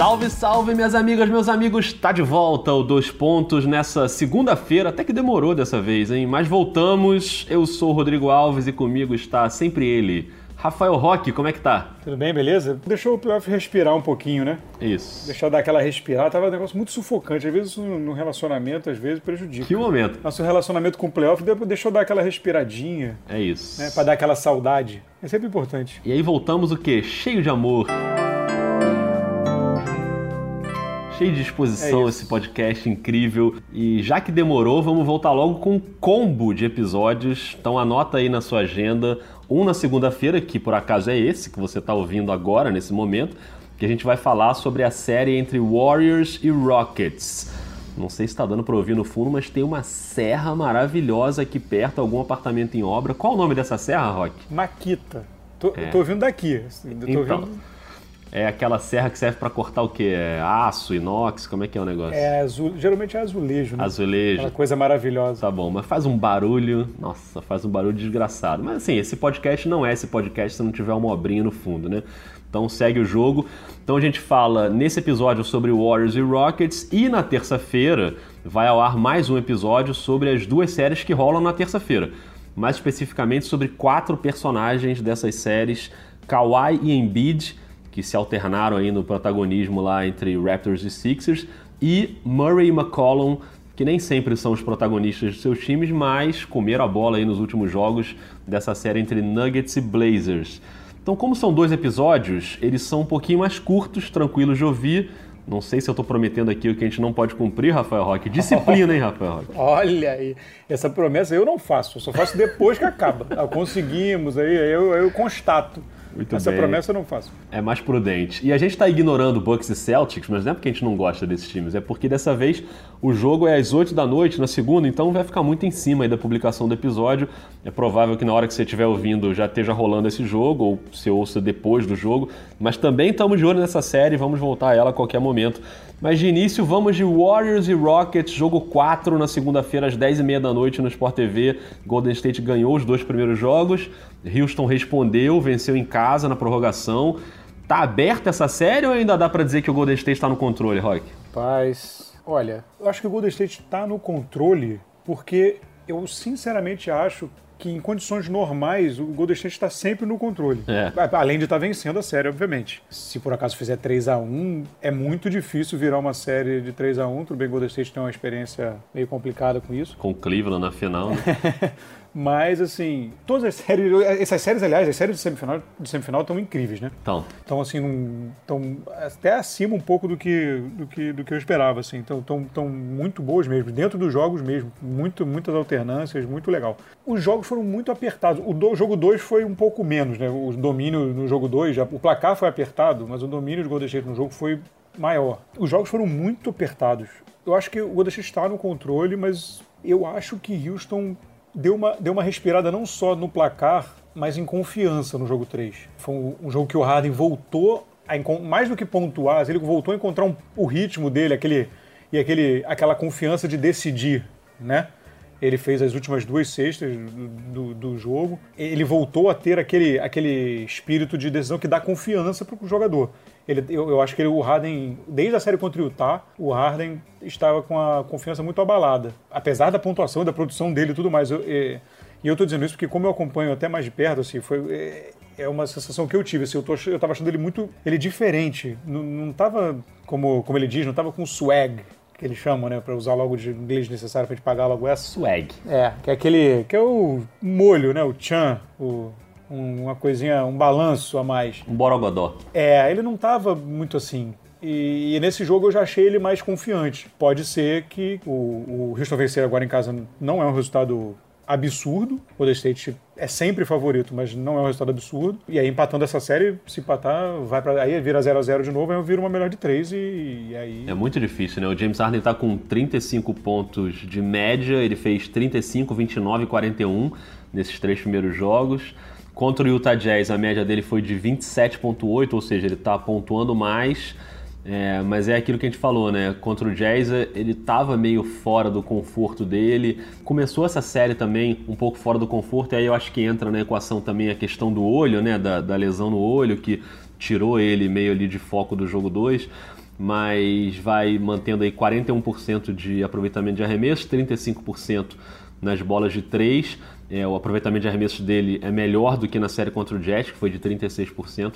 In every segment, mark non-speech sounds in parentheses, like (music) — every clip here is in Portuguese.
Salve, salve, minhas amigas, meus amigos! Tá de volta o Dois Pontos nessa segunda-feira, até que demorou dessa vez, hein? Mas voltamos. Eu sou o Rodrigo Alves e comigo está sempre ele, Rafael Roque. Como é que tá? Tudo bem, beleza? Deixou o playoff respirar um pouquinho, né? Isso. Deixar dar aquela respirada. Tava um negócio muito sufocante. Às vezes no relacionamento, às vezes prejudica. Que momento? Nosso relacionamento com o playoff deixou dar aquela respiradinha. É isso. Né? Pra dar aquela saudade. É sempre importante. E aí voltamos o quê? Cheio de amor cheio de disposição é esse podcast incrível. E já que demorou, vamos voltar logo com um combo de episódios. Então anota aí na sua agenda, um na segunda-feira, que por acaso é esse que você está ouvindo agora, nesse momento, que a gente vai falar sobre a série entre Warriors e Rockets. Não sei se está dando para ouvir no fundo, mas tem uma serra maravilhosa aqui perto, algum apartamento em obra. Qual o nome dessa serra, Rock? Maquita. Tô, é. tô ouvindo daqui. Tô então, ouvindo... É aquela serra que serve para cortar o quê? É aço, inox? Como é que é o negócio? É azul, geralmente é azulejo, né? Azulejo. Aquela coisa maravilhosa. Tá bom, mas faz um barulho, nossa, faz um barulho desgraçado. Mas assim, esse podcast não é esse podcast se não tiver uma obrinha no fundo, né? Então segue o jogo. Então a gente fala nesse episódio sobre Warriors e Rockets e na terça-feira vai ao ar mais um episódio sobre as duas séries que rolam na terça-feira. Mais especificamente sobre quatro personagens dessas séries, Kawhi e Embiid que se alternaram aí no protagonismo lá entre Raptors e Sixers, e Murray e McCollum, que nem sempre são os protagonistas de seus times, mas comeram a bola aí nos últimos jogos dessa série entre Nuggets e Blazers. Então, como são dois episódios, eles são um pouquinho mais curtos, tranquilos de ouvir. Não sei se eu estou prometendo aqui o que a gente não pode cumprir, Rafael Roque. Disciplina, hein, Rafael Roque? (laughs) Olha aí, essa promessa eu não faço, eu só faço depois que acaba. Ah, conseguimos, aí eu, eu constato. Muito Essa bem. promessa eu não faço. É mais prudente. E a gente está ignorando Bucks e Celtics, mas não é porque a gente não gosta desses times, é porque dessa vez o jogo é às 8 da noite na segunda, então vai ficar muito em cima da publicação do episódio. É provável que na hora que você estiver ouvindo já esteja rolando esse jogo, ou você ouça depois do jogo. Mas também estamos de olho nessa série, vamos voltar a ela a qualquer momento. Mas de início, vamos de Warriors e Rockets, jogo 4 na segunda-feira às 10h30 da noite no Sport TV. Golden State ganhou os dois primeiros jogos, Houston respondeu, venceu em casa na prorrogação. Tá aberta essa série ou ainda dá para dizer que o Golden State está no controle, Rock? Paz, olha, eu acho que o Golden State está no controle porque eu sinceramente acho que em condições normais o Golden State está sempre no controle. É. Além de estar tá vencendo a série, obviamente. Se por acaso fizer 3 a 1 é muito difícil virar uma série de 3 a 1 Tudo bem o Golden State tem uma experiência meio complicada com isso. Com Cleveland na final, né? (laughs) Mas, assim, todas as séries. Essas séries, aliás, as séries de semifinal, de semifinal estão incríveis, né? Então. Então, assim, estão até acima um pouco do que, do que, do que eu esperava, assim. Estão muito boas mesmo, dentro dos jogos mesmo. Muito, muitas alternâncias, muito legal. Os jogos foram muito apertados. O do, jogo 2 foi um pouco menos, né? O domínio no jogo 2, o placar foi apertado, mas o domínio de Golden State no jogo foi maior. Os jogos foram muito apertados. Eu acho que o Golden State está no controle, mas eu acho que Houston deu uma, deu uma respirada não só no placar, mas em confiança no jogo 3. Foi um, jogo que o Harden voltou, a, mais do que pontuar, ele voltou a encontrar um, o ritmo dele, aquele, e aquele, aquela confiança de decidir, né? Ele fez as últimas duas cestas do, do, do, jogo. Ele voltou a ter aquele, aquele espírito de decisão que dá confiança para o jogador. Ele, eu, eu, acho que ele, o Harden, desde a série contra o Utah, o Harden estava com a confiança muito abalada. Apesar da pontuação, da produção dele e tudo mais. Eu, e, e eu estou dizendo isso porque, como eu acompanho até mais de perto, assim, foi, é, é uma sensação que eu tive. Assim, eu, tô, eu tava achando ele muito. Ele diferente. Não, não tava, como, como ele diz, não tava com swag, que eles chamam, né? Pra usar logo de inglês necessário pra gente pagar logo essa. Swag. É, que é aquele. que é o molho, né? O chan, o uma coisinha, um balanço a mais. Um borogodó. É, ele não estava muito assim. E, e, nesse jogo eu já achei ele mais confiante. Pode ser que o, o Houston vencer agora em casa não é um resultado absurdo. O Golden State é sempre favorito, mas não é um resultado absurdo. E aí, empatando essa série, se empatar, vai para aí vira 0 a 0 de novo, aí vira uma melhor de 3 e, e, aí... É muito difícil, né? O James Harden tá com 35 pontos de média, ele fez 35, 29 e 41 nesses três primeiros jogos. Contra o Utah Jazz, a média dele foi de 27,8, ou seja, ele está pontuando mais. É, mas é aquilo que a gente falou, né? Contra o Jazz, ele estava meio fora do conforto dele. Começou essa série também um pouco fora do conforto, e aí eu acho que entra na equação também a questão do olho, né? Da, da lesão no olho, que tirou ele meio ali de foco do jogo 2. mas vai mantendo aí 41% de aproveitamento de arremesso, 35% nas bolas de 3. É, o aproveitamento de arremessos dele é melhor do que na série contra o Jets, que foi de 36%.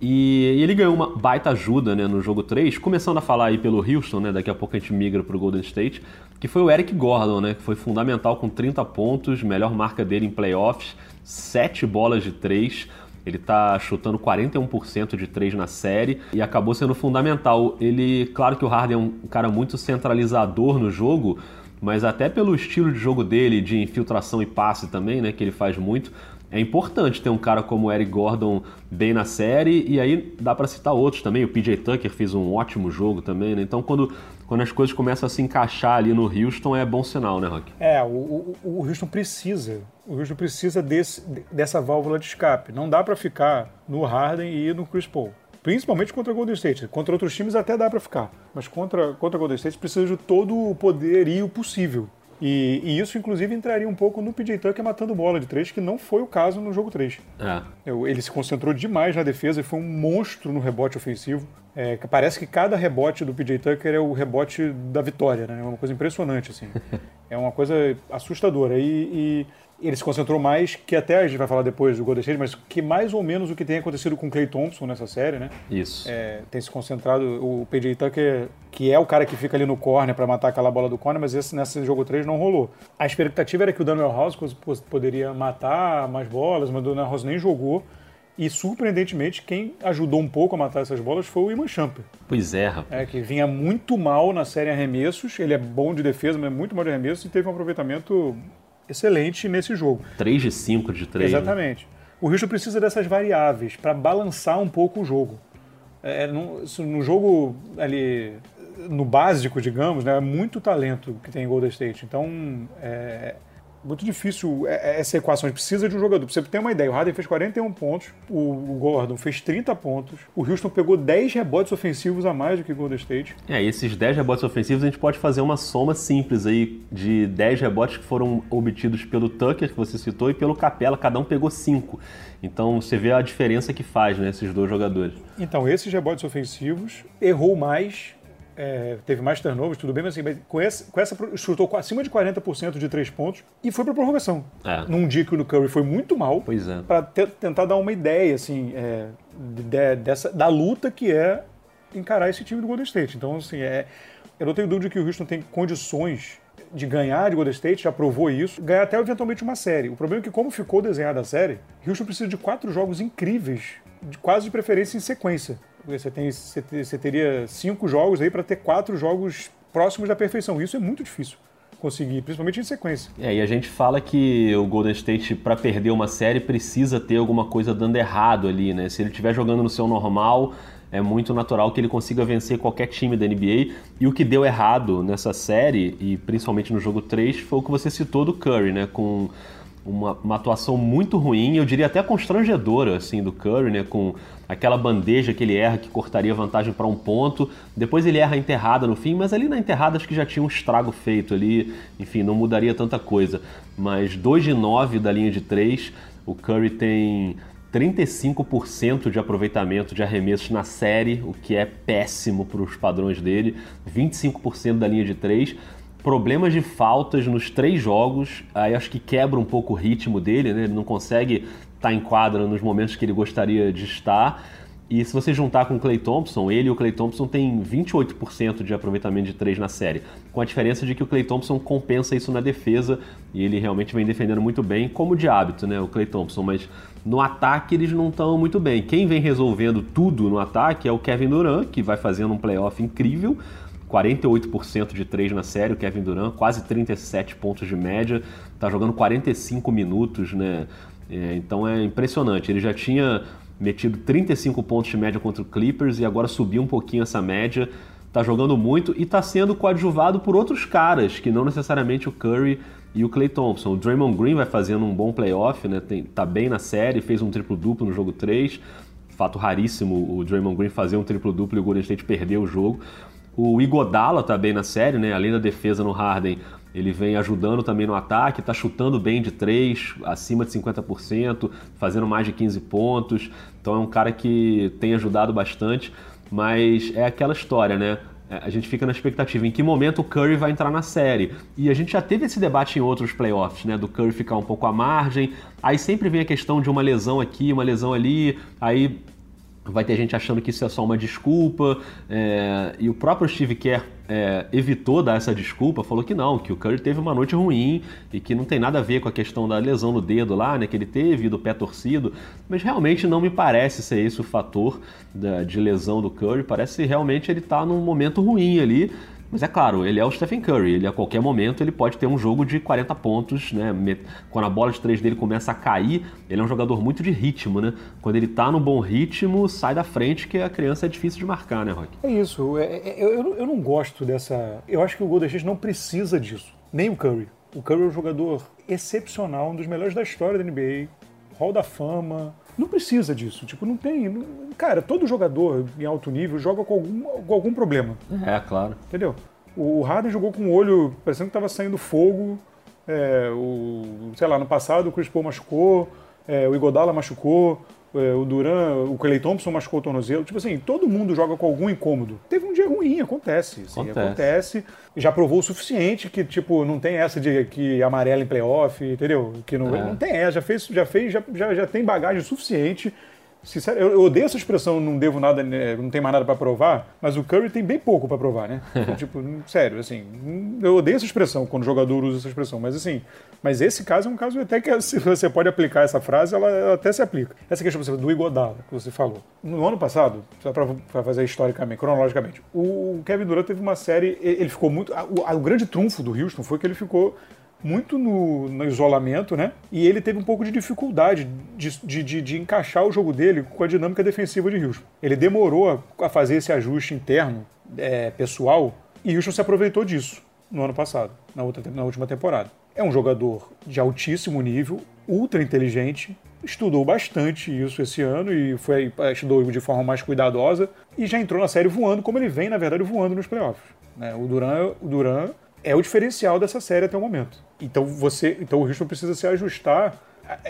E, e ele ganhou uma baita ajuda né, no jogo 3, começando a falar aí pelo Houston, né, daqui a pouco a gente migra para o Golden State, que foi o Eric Gordon, né, que foi fundamental com 30 pontos, melhor marca dele em playoffs, 7 bolas de 3. Ele está chutando 41% de 3 na série e acabou sendo fundamental. Ele, claro que o Harden é um cara muito centralizador no jogo, mas até pelo estilo de jogo dele, de infiltração e passe também, né, que ele faz muito, é importante ter um cara como o Eric Gordon bem na série, e aí dá para citar outros também, o PJ Tucker fez um ótimo jogo também, né? Então quando, quando as coisas começam a se encaixar ali no Houston é bom sinal, né, Rock? É, o, o, o Houston precisa, o Houston precisa desse, dessa válvula de escape. Não dá para ficar no Harden e no Chris Paul principalmente contra o Golden State. Contra outros times até dá para ficar, mas contra, contra o Golden State precisa de todo o poderio possível. E, e, isso, inclusive, entraria um pouco no PJ Tucker matando bola de três, que não foi o caso no jogo 3. É. Ele se concentrou demais na defesa e foi um monstro no rebote ofensivo. É, parece que cada rebote do PJ Tucker é o rebote da vitória, né? É uma coisa impressionante, assim. (laughs) é uma coisa assustadora. E, e, ele se concentrou mais, que até a gente vai falar depois do Golden State, mas que mais ou menos o que tem acontecido com o Clay Thompson nessa série, né? Isso. É, tem se concentrado, o PJ Tucker, que é o cara que fica ali no corner para matar aquela bola do corner, mas esse nesse jogo 3 não rolou. A expectativa era que o Daniel House poderia matar mais bolas, mas o Daniel House nem jogou. E surpreendentemente, quem ajudou um pouco a matar essas bolas foi o Iman Champer. Pois é, rapaz. É, que vinha muito mal na série arremessos. Ele é bom de defesa, mas é muito mal de arremessos e teve um aproveitamento excelente nesse jogo. 3 de 5 de 3. Né? Exatamente. Né? O Houston precisa dessas variáveis para balançar um pouco o jogo. É, no, no, jogo ali, no básico, digamos, né, é muito talento que tem em Golden State. Então, é, muito difícil é, é, essa equação. A gente precisa de um jogador. Pra você ter uma ideia, o Harden fez 41 pontos, o Gordon fez 30 pontos, o Houston pegou 10 rebotes ofensivos a mais do que o Golden State. É, e esses 10 rebotes ofensivos a gente pode fazer uma soma simples aí de 10 rebotes que foram obtidos pelo Tucker, que você citou, e pelo Capela, cada um pegou 5. Então você vê a diferença que faz, né, esses dois jogadores. Então, esses rebotes ofensivos errou mais é, teve mais turnovers, tudo bem, mas assim, com essa, com essa chutou acima de 40% de três pontos e foi para prorrogação. É. Num dia que o Curry foi muito mal, é. para tentar dar uma ideia assim, é, de, dessa, da luta que é encarar esse time do Golden State. Então, assim, é, eu não tenho dúvida que o Houston tem condições de ganhar de Golden State, já provou isso, ganhar até eventualmente uma série. O problema é que, como ficou desenhada a série, Houston precisa de quatro jogos incríveis, de, quase de preferência em sequência. Você, tem, você teria cinco jogos aí para ter quatro jogos próximos da perfeição. Isso é muito difícil conseguir, principalmente em sequência. É, e a gente fala que o Golden State, para perder uma série, precisa ter alguma coisa dando errado ali, né? Se ele estiver jogando no seu normal, é muito natural que ele consiga vencer qualquer time da NBA. E o que deu errado nessa série, e principalmente no jogo 3, foi o que você citou do Curry, né? Com uma, uma, atuação muito ruim, eu diria até constrangedora, assim, do Curry, né? Com aquela bandeja que ele erra que cortaria vantagem para um ponto. Depois ele erra a enterrada no fim, mas ali na enterrada acho que já tinha um estrago feito ali. Enfim, não mudaria tanta coisa. Mas 2 de 9 da linha de 3, o Curry tem 35% de aproveitamento de arremessos na série, o que é péssimo para os padrões dele. 25% da linha de 3 problemas de faltas nos três jogos, aí acho que quebra um pouco o ritmo dele, né? Ele não consegue estar tá em quadra nos momentos que ele gostaria de estar. E se você juntar com o Clay Thompson, ele e o Clay Thompson têm 28% de aproveitamento de três na série, com a diferença de que o Clay Thompson compensa isso na defesa e ele realmente vem defendendo muito bem, como de hábito, né, o Clay Thompson, mas no ataque eles não estão muito bem. Quem vem resolvendo tudo no ataque é o Kevin Durant, que vai fazendo um playoff incrível, 48% de 3 na série, o Kevin Durant, quase 37 pontos de média, está jogando 45 minutos, né? É, então é impressionante. Ele já tinha metido 35 pontos de média contra o Clippers e agora subiu um pouquinho essa média. Está jogando muito e está sendo coadjuvado por outros caras, que não necessariamente o Curry e o Clay Thompson. O Draymond Green vai fazendo um bom playoff, né? Tem, tá bem na série, fez um triplo-duplo no jogo 3. Fato raríssimo o Draymond Green fazer um triplo-duplo e o Golden State perder o jogo. O Igodala tá bem na série, né? Além da defesa no Harden, ele vem ajudando também no ataque, tá chutando bem de três, acima de 50%, fazendo mais de 15 pontos. Então é um cara que tem ajudado bastante. mas é aquela história, né? É, a gente fica na expectativa em que momento o Curry vai entrar na série. E a gente já teve esse debate em outros playoffs, né? Do Curry ficar um pouco à margem. Aí sempre vem a questão de uma lesão aqui, uma lesão ali. Aí Vai ter gente achando que isso é só uma desculpa, é, e o próprio Steve Kerr é, evitou dar essa desculpa, falou que não, que o Curry teve uma noite ruim e que não tem nada a ver com a questão da lesão no dedo lá, né, que ele teve, do pé torcido, mas realmente não me parece ser esse o fator da, de lesão do Curry, parece realmente ele está num momento ruim ali, mas é claro, ele é o Stephen Curry, ele a qualquer momento ele pode ter um jogo de 40 pontos, né? Quando a bola de três dele começa a cair, ele é um jogador muito de ritmo, né? Quando ele tá no bom ritmo, sai da frente que a criança é difícil de marcar, né, Rock? É isso. É, é, eu, eu não gosto dessa. Eu acho que o Golden State não precisa disso. Nem o Curry. O Curry é um jogador excepcional, um dos melhores da história da NBA, Hall da Fama, não precisa disso. Tipo, não tem. Não... Cara, todo jogador em alto nível joga com algum, com algum problema. É, claro. Entendeu? O Harden jogou com o olho parecendo que estava saindo fogo. É, o, sei lá, no passado o Chris Paul machucou, é, o Igodala machucou, o Duran, o Clay Thompson machucou o tornozelo. Tipo assim, todo mundo joga com algum incômodo. Teve um dia ruim, acontece. Assim, acontece. acontece. Já provou o suficiente que, tipo, não tem essa de que amarela em playoff, entendeu? Que não, é. não tem essa, já fez, já fez, já, já, já tem bagagem suficiente Sincero, eu, eu, odeio essa expressão, não devo nada, né, não tem mais nada para provar, mas o Curry tem bem pouco para provar, né? (laughs) Então, tipo, sério, assim, eu odeio essa expressão quando o jogador usa essa expressão, mas assim, mas esse caso é um caso até que (laughs) se você pode aplicar essa frase, ela, ela até se aplica. Essa questão do Igodala que você falou. No ano passado, só para fazer historicamente, cronologicamente, o Kevin Durant teve uma série, ele ficou muito, o, o grande trunfo do Houston foi que ele ficou muito no, no, isolamento, né? E ele teve um pouco de dificuldade de, de, de, de, encaixar o jogo dele com a dinâmica defensiva de Houston. Ele demorou a, a fazer esse ajuste interno, é, pessoal, e Houston se aproveitou disso no ano passado, na, outra, na última temporada. É um jogador de altíssimo nível, ultra inteligente, estudou bastante isso esse ano e foi estudou de forma mais cuidadosa e já entrou na série voando, como ele vem, na verdade, voando nos playoffs. Né? O Duran, o Duran é o diferencial dessa série até o momento. Então você, então o Houston precisa se ajustar.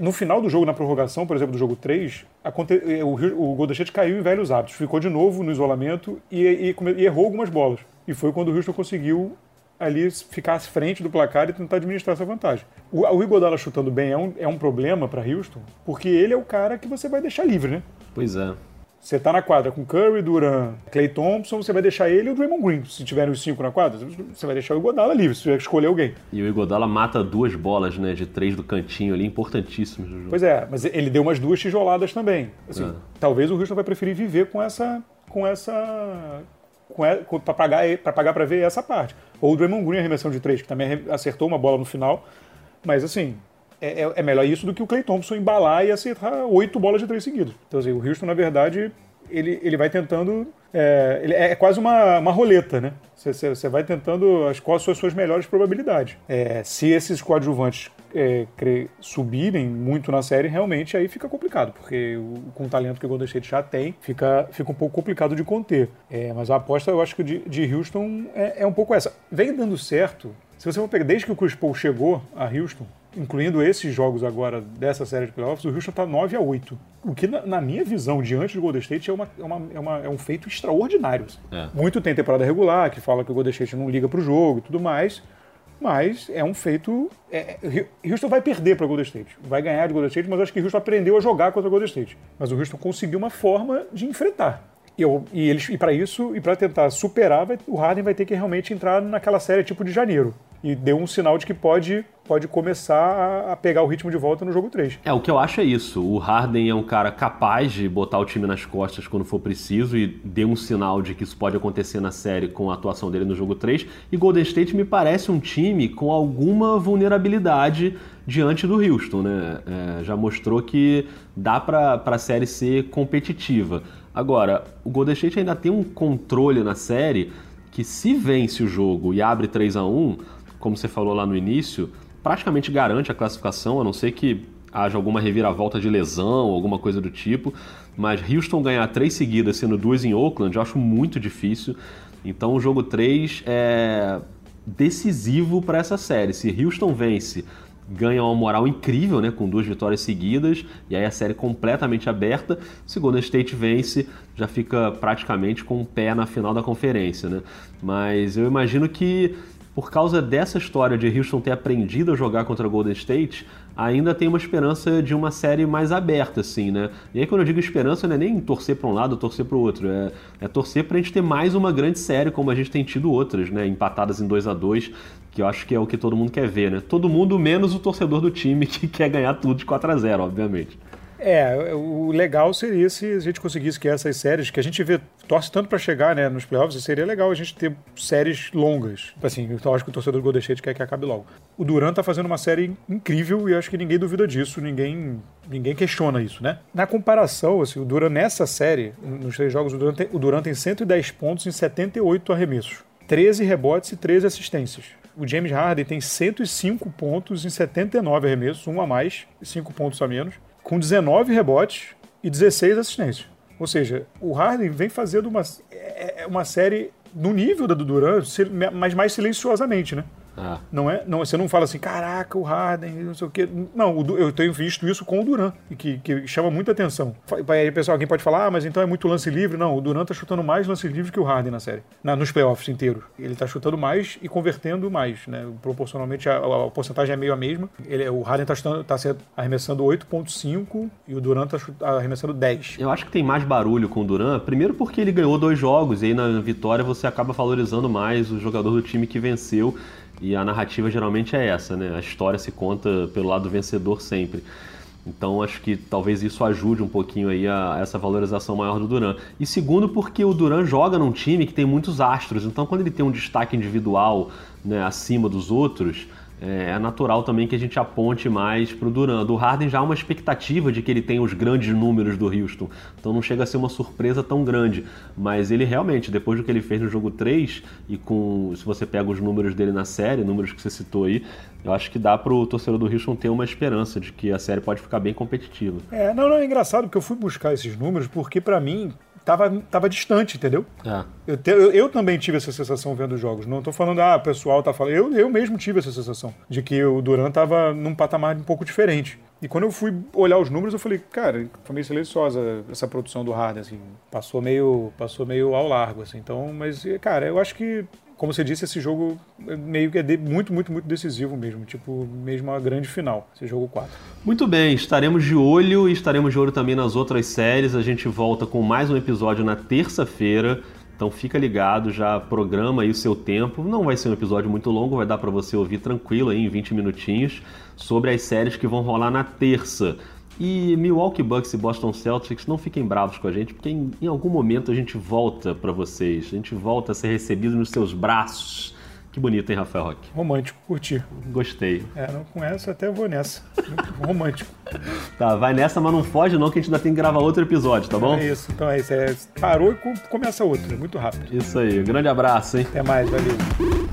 No final do jogo, na prorrogação, por exemplo, do jogo 3, aconte... o, o Golden State caiu em velhos hábitos, ficou de novo no isolamento e, e, e errou algumas bolas. E foi quando o Houston conseguiu ali ficar à frente do placar e tentar administrar essa vantagem. O, o Igodala chutando bem é um, é um problema para Houston, porque ele é o cara que você vai deixar livre, né? Pois é. Você tá na quadra com Curry, Duran, Clay Thompson, você vai deixar ele e o Draymond Green. Se tiverem os cinco na quadra, você vai deixar o Igodala livre, se tiver que escolher alguém. E o Igodala mata duas bolas, né, de três do cantinho ali, importantíssimos no jogo. Pois é, mas ele deu umas duas tijoladas também. Assim, é. Talvez o Houston vai preferir viver com essa... com essa... para pagar para pagar para ver essa parte. Ou o Draymond Green arremessão de três, que também acertou uma bola no final. Mas assim, é, é, é, melhor isso do que o Clay Thompson embalar e acertar oito bolas de três seguidos. Então, assim, o Houston, na verdade, ele, ele vai tentando. É, ele é quase uma, uma roleta, né? Você, você vai tentando as, quais são as suas melhores probabilidades. É, se esses coadjuvantes é, subirem muito na série, realmente aí fica complicado, porque o, com o talento que o Golden State já tem, fica, fica um pouco complicado de conter. É, mas a aposta, eu acho que de, de Houston é, é um pouco essa. Vem dando certo. Se você for pegar, desde que o Chris Paul chegou a Houston, incluindo esses jogos agora dessa série de playoffs, o Houston está 9 a 8. O que, na, na, minha visão, diante do Golden State, é, uma, é, uma, é, uma, é um feito extraordinário. Assim. É. Muito tem temporada regular, que fala que o Golden State não liga para o jogo e tudo mais, mas é um feito. É, é Houston vai perder para o Golden State. Vai ganhar de Golden State, mas acho que Houston aprendeu a jogar contra o Golden State. Mas o Houston conseguiu uma forma de enfrentar. E, eu, e, eles, e para isso, e para tentar superar, vai, o Harden vai ter que realmente entrar naquela série tipo de janeiro e deu um sinal de que pode, pode começar a pegar o ritmo de volta no jogo 3. É, o que eu acho é isso. O Harden é um cara capaz de botar o time nas costas quando for preciso e deu um sinal de que isso pode acontecer na série com a atuação dele no jogo 3. E Golden State me parece um time com alguma vulnerabilidade diante do Houston, né? É, já mostrou que dá para a série ser competitiva. Agora, o Golden State ainda tem um controle na série que se vence o jogo e abre 3 a 1 como você falou lá no início, praticamente garante a classificação, a não ser que haja alguma reviravolta de lesão, alguma coisa do tipo. Mas Houston ganhar três seguidas, sendo duas em Oakland, eu acho muito difícil. Então o jogo 3 é decisivo para essa série. Se Houston vence ganha uma moral incrível, né, com duas vitórias seguidas, e aí a série completamente aberta. Se Golden State vence, já fica praticamente com o pé na final da conferência, né? Mas eu imagino que por causa dessa história de Houston ter aprendido a jogar contra Golden State, ainda tem uma esperança de uma série mais aberta, assim, né? E aí quando eu digo esperança, não é nem torcer para um lado ou torcer para o outro, é, é torcer para a gente ter mais uma grande série, como a gente tem tido outras, né? Empatadas em 2 a 2 que eu acho que é o que todo mundo quer ver, né? Todo mundo menos o torcedor do time (laughs) que quer ganhar tudo de 4 a 0 obviamente. É, o legal seria se a gente conseguisse que essas séries, que a gente vê, torce tanto para chegar né, nos playoffs, seria legal a gente ter séries longas. Assim, eu acho que o torcedor do Golden State quer que acabe logo. O Durant tá fazendo uma série incrível e acho que ninguém duvida disso, ninguém, ninguém questiona isso, né? Na comparação, assim, o Durant nessa série, nos três jogos, o Durant tem, tem 110 pontos em 78 arremessos, 13 rebotes e 13 assistências. O James Harden tem 105 pontos em 79 arremessos, um a mais e 5 pontos a menos com 19 rebotes e 16 assistências. Ou seja, o Harden vem fazendo uma, é, é uma série no nível da do Durant, mas mais silenciosamente, né? Ah. Não é, não, você não fala assim, caraca, o Harden, não sei o quê. Não, eu tenho visto isso com o Duran, que, que chama muita atenção. Aí, pessoal, alguém pode falar, ah, mas então é muito lance livre. Não, o Duran tá chutando mais lance livre que o Harden na série, na, nos playoffs inteiros. Ele tá chutando mais e convertendo mais, né? Proporcionalmente, a, a, a porcentagem é meio a mesma. Ele, o Harden tá, chutando, tá arremessando 8,5 e o Duran tá arremessando 10. Eu acho que tem mais barulho com o Duran, primeiro porque ele ganhou dois jogos e aí na vitória você acaba valorizando mais o jogador do time que venceu. E a narrativa geralmente é essa, né? A história se conta pelo lado vencedor sempre. Então acho que talvez isso ajude um pouquinho aí a, a, essa valorização maior do Duran. E segundo, porque o Duran joga num time que tem muitos astros. Então quando ele tem um destaque individual né, acima dos outros, é, é natural também que a gente aponte mais para o Duran. Do Harden já há uma expectativa de que ele tenha os grandes números do Houston, então não chega a ser uma surpresa tão grande. Mas ele realmente, depois do que ele fez no jogo 3, e com se você pega os números dele na série, números que você citou aí, eu acho que dá para o torcedor do Houston ter uma esperança de que a série pode ficar bem competitiva. É, não, não, é engraçado porque eu fui buscar esses números, porque para mim tava, tava distante, entendeu? É. Eu, te, eu, eu, também tive essa sensação vendo os jogos. Não tô falando, ah, o pessoal tá falando. Eu, eu mesmo tive essa sensação de que o Duran tava num patamar um pouco diferente. E quando eu fui olhar os números, eu falei, cara, foi meio silenciosa essa produção do Harden, assim. Passou meio, passou meio ao largo, assim. Então, mas, cara, eu acho que como você disse, esse jogo meio que é muito, muito, muito decisivo mesmo. Tipo, mesmo a grande final, esse jogo 4. Muito bem, estaremos de olho e estaremos de olho também nas outras séries. A gente volta com mais um episódio na terça-feira. Então fica ligado, já programa aí o seu tempo. Não vai ser um episódio muito longo, vai dar para você ouvir tranquilo aí em 20 minutinhos sobre as séries que vão rolar na terça. E Milwaukee Bucks e Boston Celtics, não fiquem bravos com a gente, porque em, em algum momento a gente volta para vocês. A gente volta a ser recebido nos seus braços. Que bonito, hein, Rafael Roque? Romântico, curti. Gostei. É, não com essa até vou nessa. (laughs) romântico. Tá, vai nessa, mas não foge não, que a gente ainda tem que gravar outro episódio, tá bom? É isso, então é isso. É, parou e começa outro, é muito rápido. Isso aí, grande abraço, hein? Até mais, valeu.